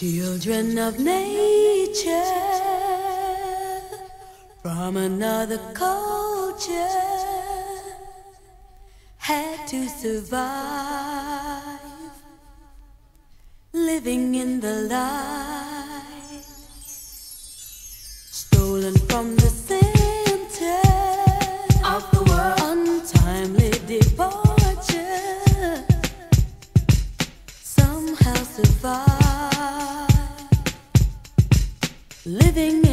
Children of nature from another culture had to survive living in the light. living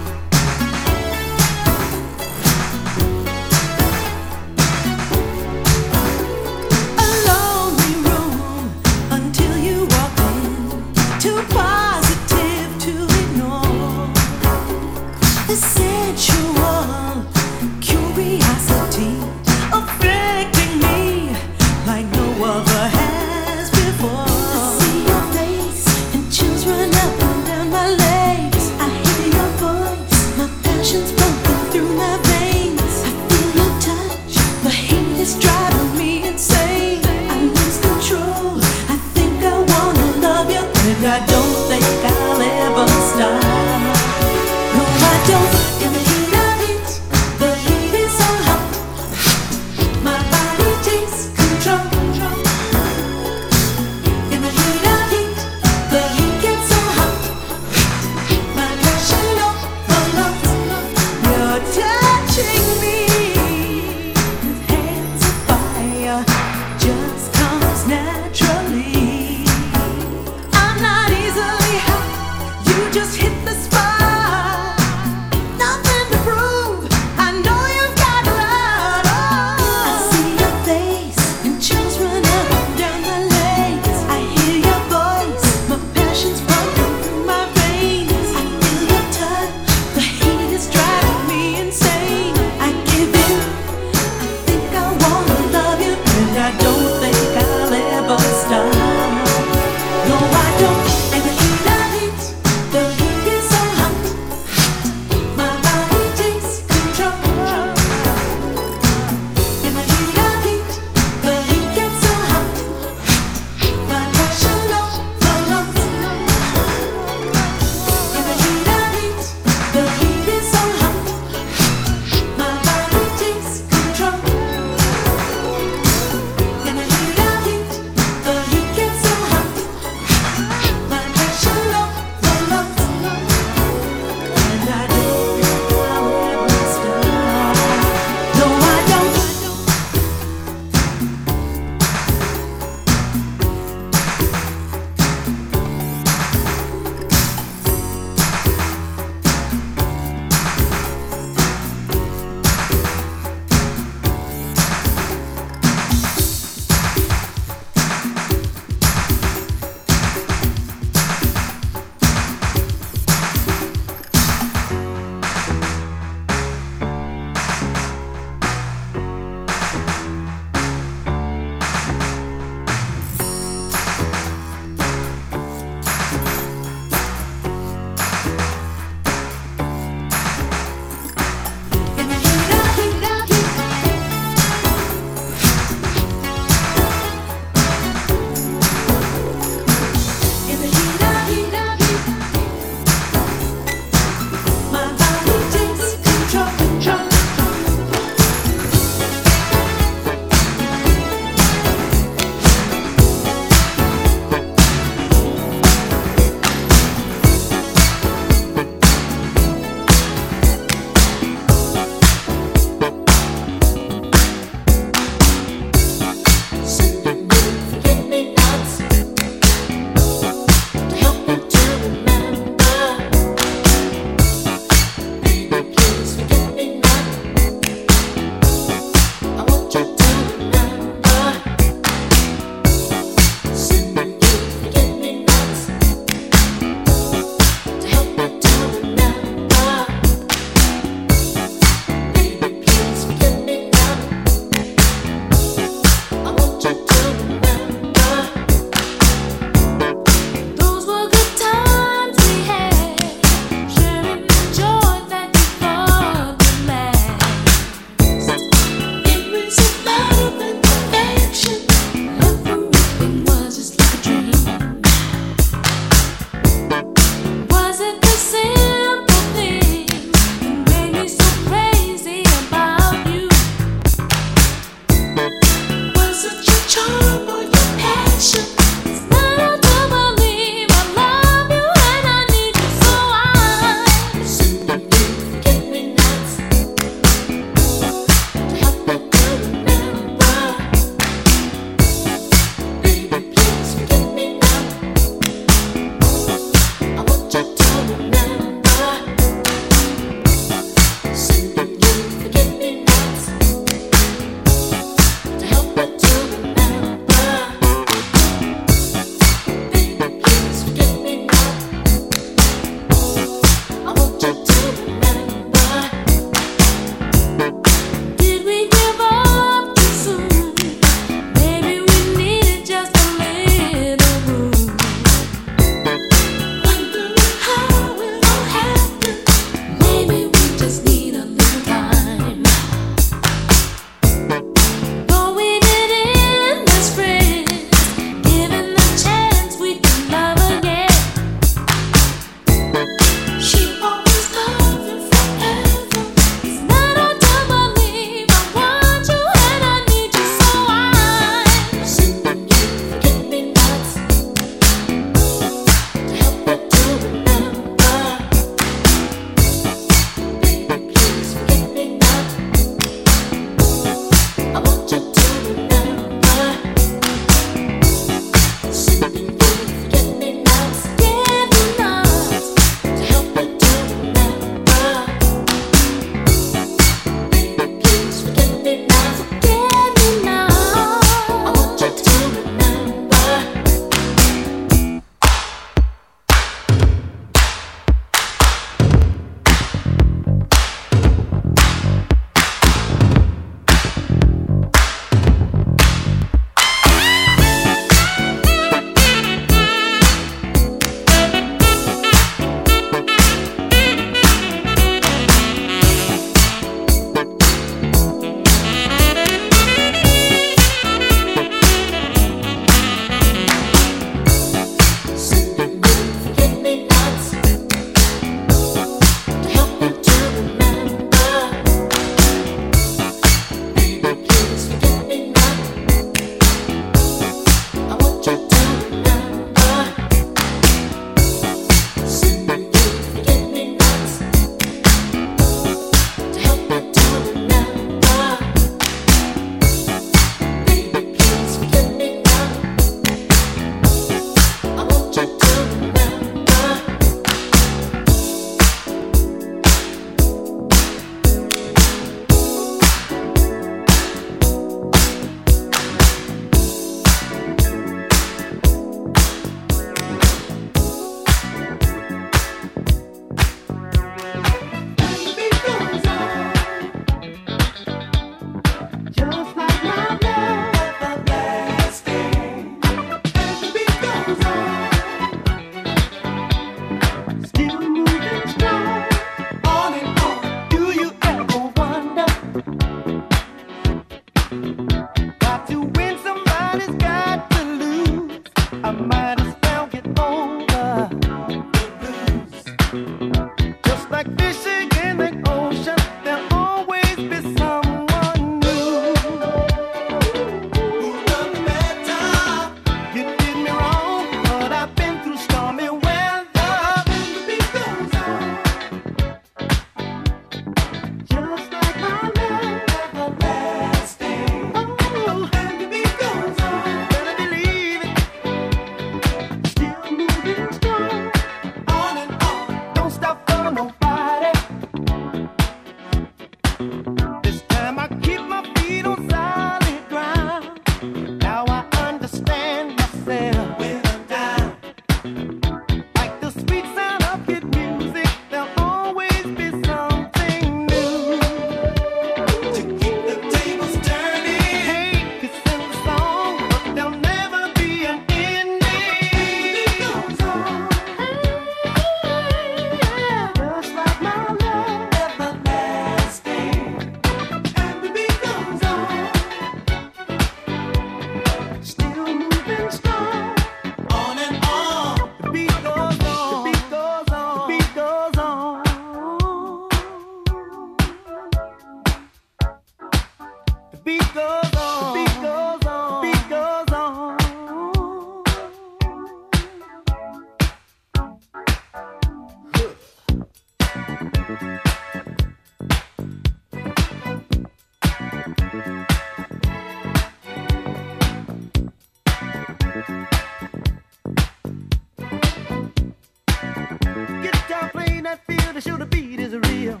in that field to show the beat is real.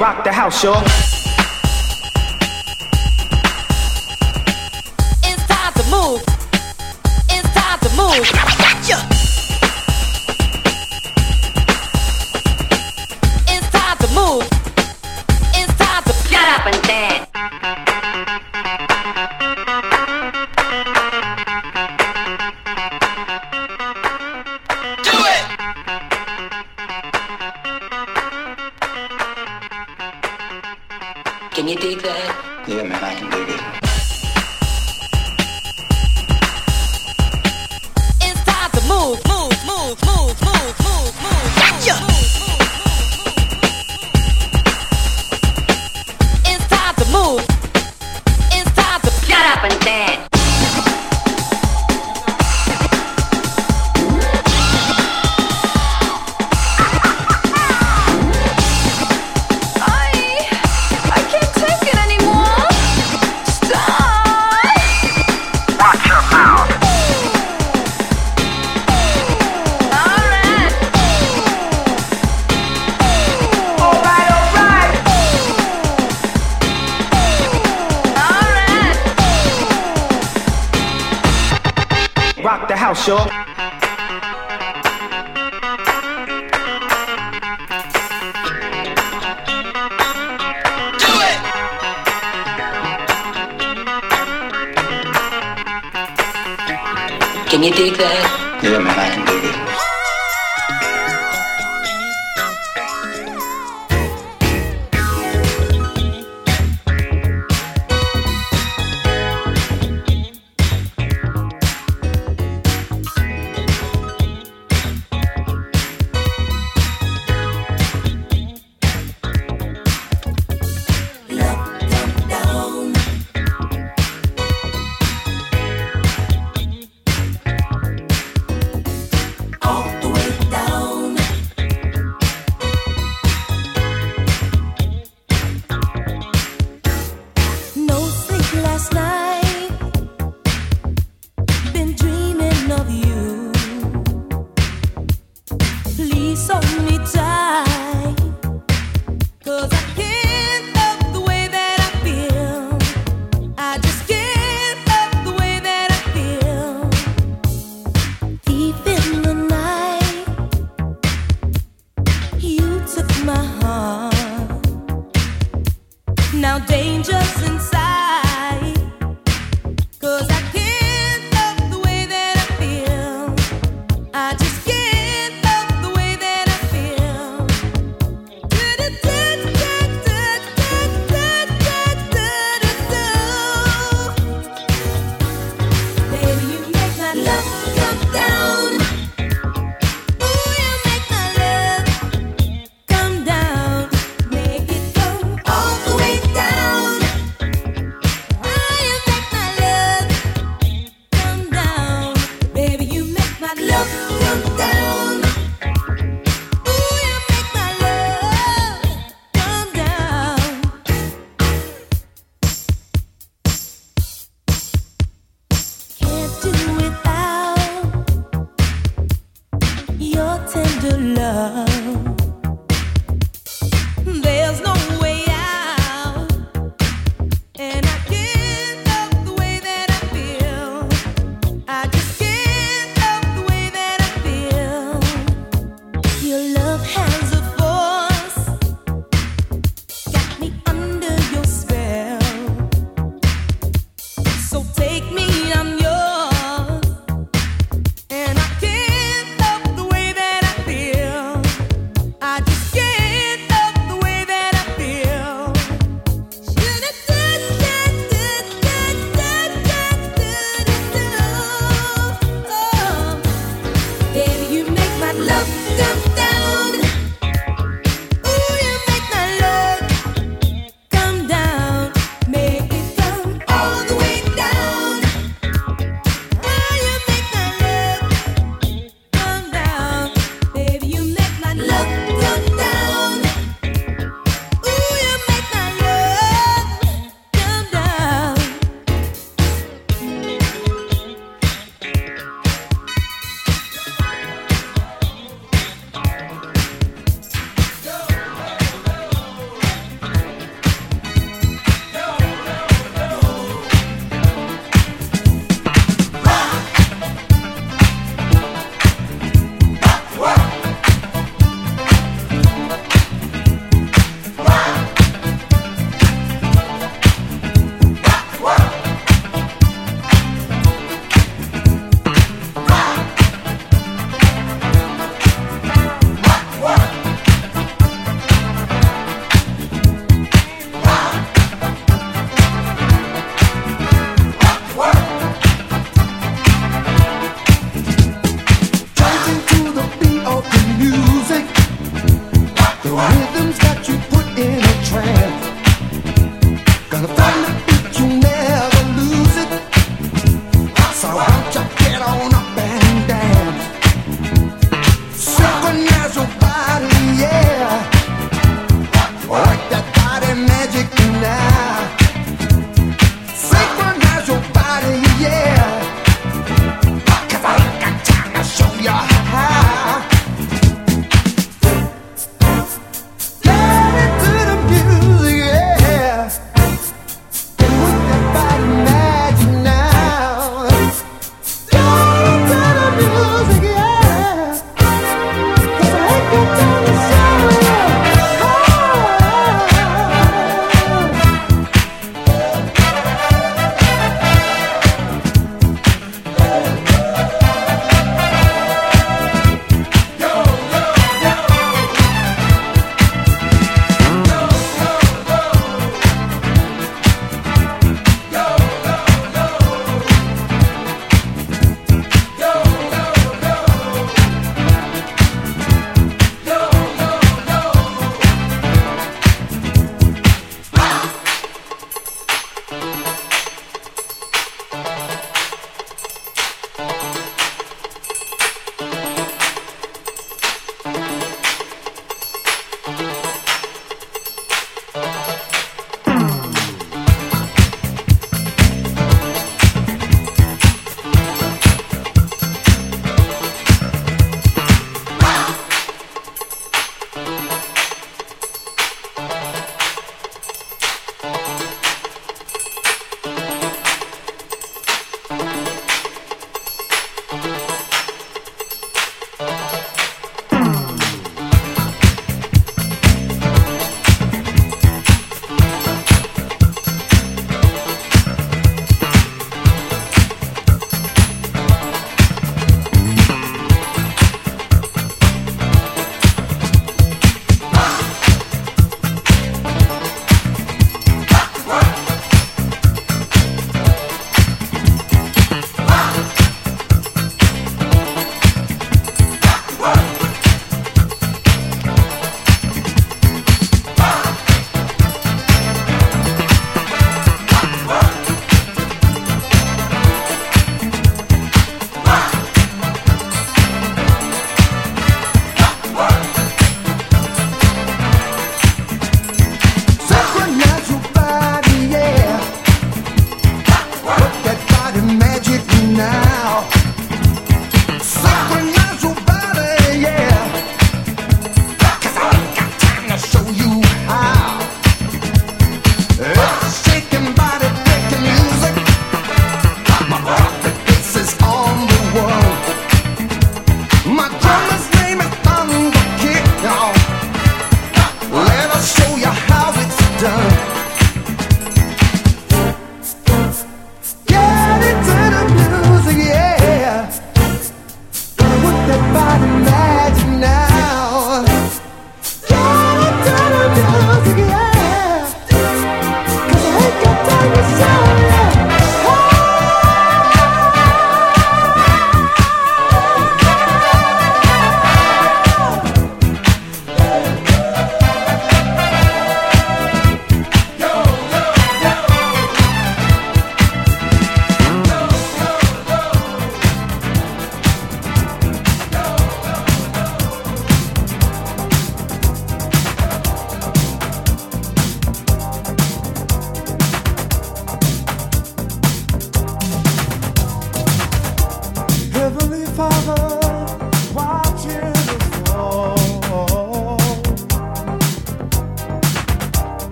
rock the house, y'all.